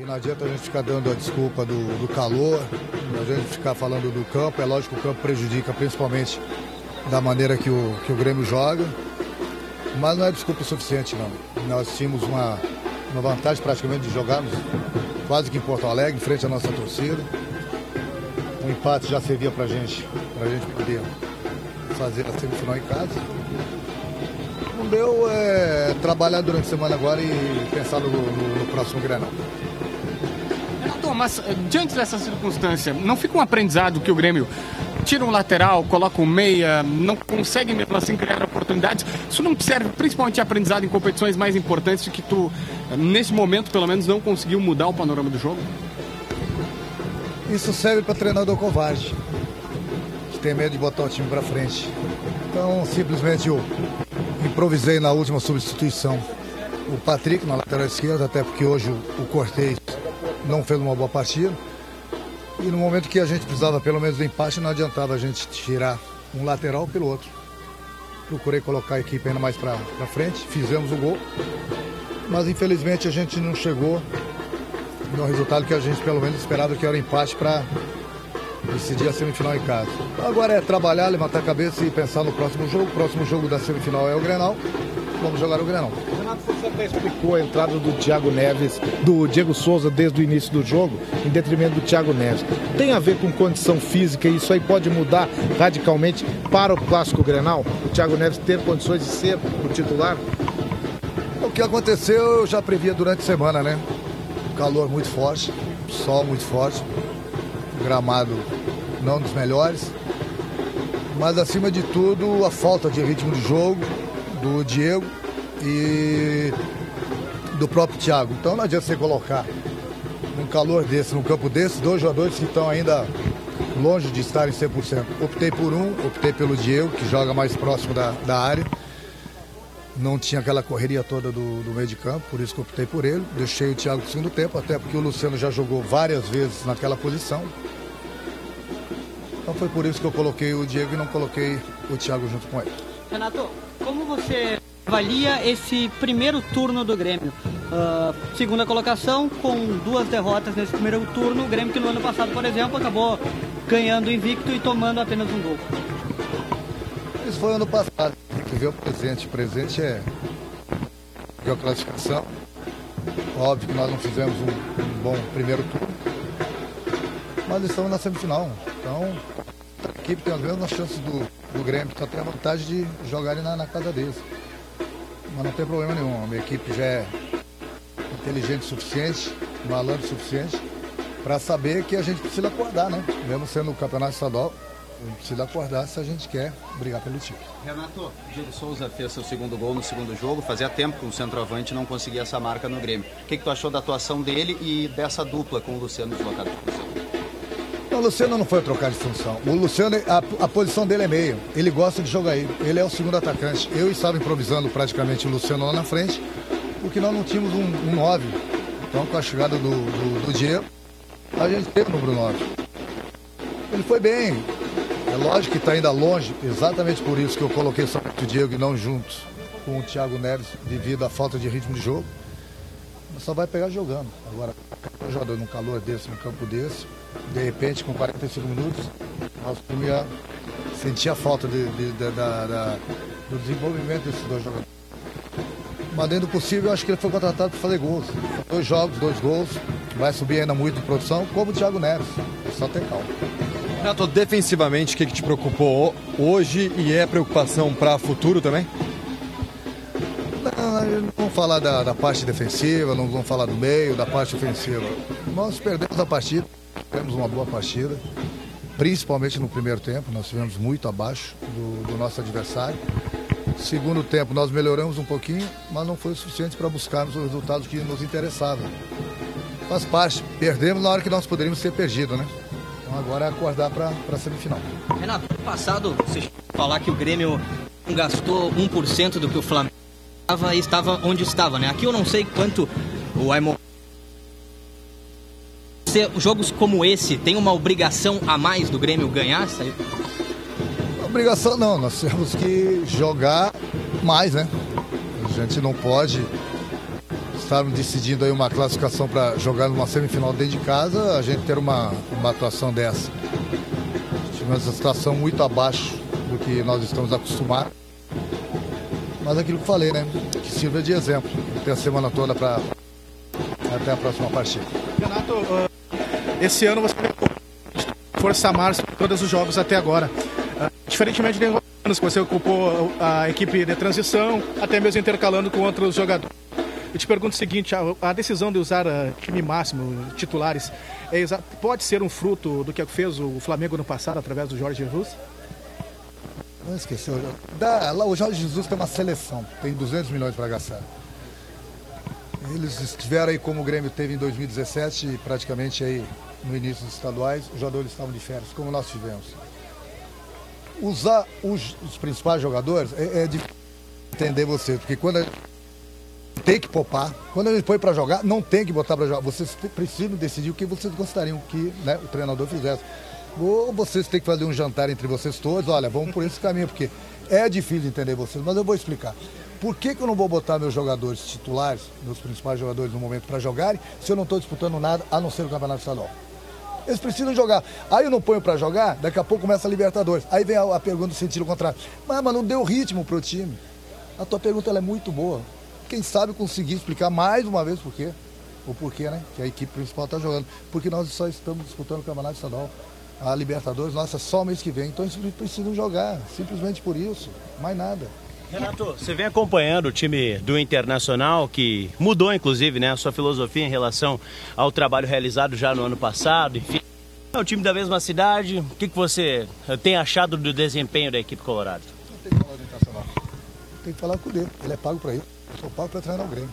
E não adianta a gente ficar dando a desculpa do, do calor, a gente ficar falando do campo. É lógico que o campo prejudica principalmente da maneira que o, que o Grêmio joga. Mas não é desculpa suficiente, não. Nós tínhamos uma, uma vantagem praticamente de jogarmos quase que em Porto Alegre, em frente à nossa torcida. Um empate já servia pra gente, pra gente poder fazer a semifinal em casa. Não deu é, trabalhar durante a semana agora e pensar no, no, no próximo Grenal. Mas eh, diante dessa circunstância, não fica um aprendizado que o Grêmio tira um lateral, coloca um meia, não consegue mesmo assim criar oportunidades. Isso não serve principalmente de aprendizado em competições mais importantes que tu, nesse momento, pelo menos, não conseguiu mudar o panorama do jogo? Isso serve para treinador covarde, que tem medo de botar o time para frente. Então, simplesmente eu improvisei na última substituição o Patrick na lateral esquerda, até porque hoje o Cortez não fez uma boa partida. E no momento que a gente precisava pelo menos do empate, não adiantava a gente tirar um lateral pelo outro. Procurei colocar a equipe ainda mais para frente, fizemos o gol. Mas infelizmente a gente não chegou no resultado que a gente pelo menos esperava que era o empate para decidir a semifinal em casa. Agora é trabalhar, levantar a cabeça e pensar no próximo jogo. O próximo jogo da semifinal é o Grenal. Vamos jogar o Grenal. Renato, você até explicou a entrada do Thiago Neves, do Diego Souza desde o início do jogo, em detrimento do Thiago Neves. Tem a ver com condição física e isso aí pode mudar radicalmente para o clássico Grenal? O Thiago Neves ter condições de ser o titular? O que aconteceu eu já previa durante a semana, né? Calor muito forte, sol muito forte, gramado não dos melhores, mas acima de tudo a falta de ritmo de jogo do Diego e do próprio Thiago. Então não adianta você colocar num calor desse, num campo desse, dois jogadores que estão ainda longe de estarem 100%. Optei por um, optei pelo Diego, que joga mais próximo da, da área. Não tinha aquela correria toda do, do, meio de campo, por isso que optei por ele. Deixei o Thiago no segundo tempo, até porque o Luciano já jogou várias vezes naquela posição. Então foi por isso que eu coloquei o Diego e não coloquei o Thiago junto com ele. Renato, como você avalia esse primeiro turno do Grêmio? Uh, segunda colocação, com duas derrotas nesse primeiro turno. O Grêmio que no ano passado, por exemplo, acabou ganhando invicto e tomando apenas um gol. Isso foi ano passado. Tem que ver o presente. O presente é a classificação. Óbvio que nós não fizemos um, um bom primeiro turno. Mas estamos na semifinal. Então, a equipe tem as mesmas chances do, do Grêmio, só tem a vantagem de jogarem na, na casa deles. Mas não tem problema nenhum. A minha equipe já é inteligente o suficiente, malandro o suficiente, para saber que a gente precisa acordar, né? Mesmo sendo o campeonato estadual, a gente precisa acordar se a gente quer brigar pelo título. Renato, Diego Souza fez seu segundo gol no segundo jogo. Fazia tempo que o centroavante não conseguia essa marca no Grêmio. O que, que tu achou da atuação dele e dessa dupla com o Luciano deslocado o Luciano não foi trocar de função. O Luciano, a, a, posição dele é meio. Ele gosta de jogar aí. Ele é o segundo atacante. Eu estava improvisando praticamente o Luciano lá na frente, porque nós não tínhamos um 9. Um então, com a chegada do, do, do Diego, a gente teve o número 9. Ele foi bem. É lógico que está ainda longe, exatamente por isso que eu coloquei só o Diego e não junto com o Thiago Neves, devido à falta de ritmo de jogo. Só vai pegar jogando. Agora, um jogador num calor desse, num campo desse, de repente, com 45 minutos, nosso ia sentir a falta de, de, de, da, da, do desenvolvimento desses dois jogadores. Mas dentro do possível, eu acho que ele foi contratado para fazer gols. Dois jogos, dois gols. Vai subir ainda muito de produção, como o Thiago Neves. É só ter calma. Renato, defensivamente, o que, que te preocupou hoje e é preocupação para futuro também? Não, não vamos falar da, da, parte defensiva, não vamos falar do meio, da parte ofensiva. Nós perdemos a partida, tivemos uma boa partida, principalmente no primeiro tempo, nós estivemos muito abaixo do, do nosso adversário. Segundo tempo, nós melhoramos um pouquinho, mas não foi o suficiente para buscarmos os resultados que nos interessavam. Faz parte, perdemos na hora que nós poderíamos ter perdido, né? Então agora é acordar para a semifinal. Renato, no passado, você falar que o Grêmio gastou 1% do que o Flamengo estava, estava onde estava, né? Aqui eu não sei quanto o Aimon jogos como esse tem uma obrigação a mais do Grêmio ganhar? Obrigação não, nós temos que jogar mais, né? A gente não pode estarmos decidindo aí uma classificação para jogar numa semifinal dentro de casa, a gente ter uma, uma atuação dessa. Tivemos uma situação muito abaixo do que nós estamos acostumados. Mas aquilo que falei, né? Que sirva de exemplo. Ter a semana toda para até a próxima partida. Renato, uh, esse ano você força em todos os jogos até agora. Uh, diferentemente de anos que você ocupou a equipe de transição, até mesmo intercalando com outros jogadores. Eu te pergunto o seguinte, a, a decisão de usar uh, time máximo, titulares, é pode ser um fruto do que fez o Flamengo no passado através do Jorge Jesus? Não esqueceu. Da, lá, o Jorge Jesus tem uma seleção, tem 200 milhões para gastar. Eles estiveram aí como o Grêmio teve em 2017, praticamente aí no início dos estaduais, os jogadores estavam de férias, como nós tivemos. Usar os, os principais jogadores é, é difícil entender você, porque quando a gente tem que poupar, quando a gente põe para jogar, não tem que botar para jogar. Vocês precisam decidir o que vocês gostariam que né, o treinador fizesse. Ou vocês têm que fazer um jantar entre vocês todos, olha, vamos por esse caminho, porque é difícil entender vocês, mas eu vou explicar. Por que, que eu não vou botar meus jogadores titulares, meus principais jogadores no momento para jogarem, se eu não estou disputando nada a não ser o Campeonato Estadual? Eles precisam jogar. Aí eu não ponho para jogar, daqui a pouco começa a Libertadores. Aí vem a, a pergunta no sentido contrário. Mas, mas não deu ritmo pro time. A tua pergunta é muito boa. Quem sabe conseguir explicar mais uma vez por quê. O porquê, né? Que a equipe principal está jogando. Porque nós só estamos disputando o Campeonato Estadual. A Libertadores, nossa, só mês que vem. Então eles precisam jogar. Simplesmente por isso. Mais nada. Renato, você vem acompanhando o time do Internacional, que mudou inclusive né, a sua filosofia em relação ao trabalho realizado já no ano passado, enfim. É o time da mesma cidade. O que, que você tem achado do desempenho da equipe colorada? Não tem que falar do Internacional. Tem que falar com o dele. Ele é pago para isso. Eu sou pago para treinar o Grêmio.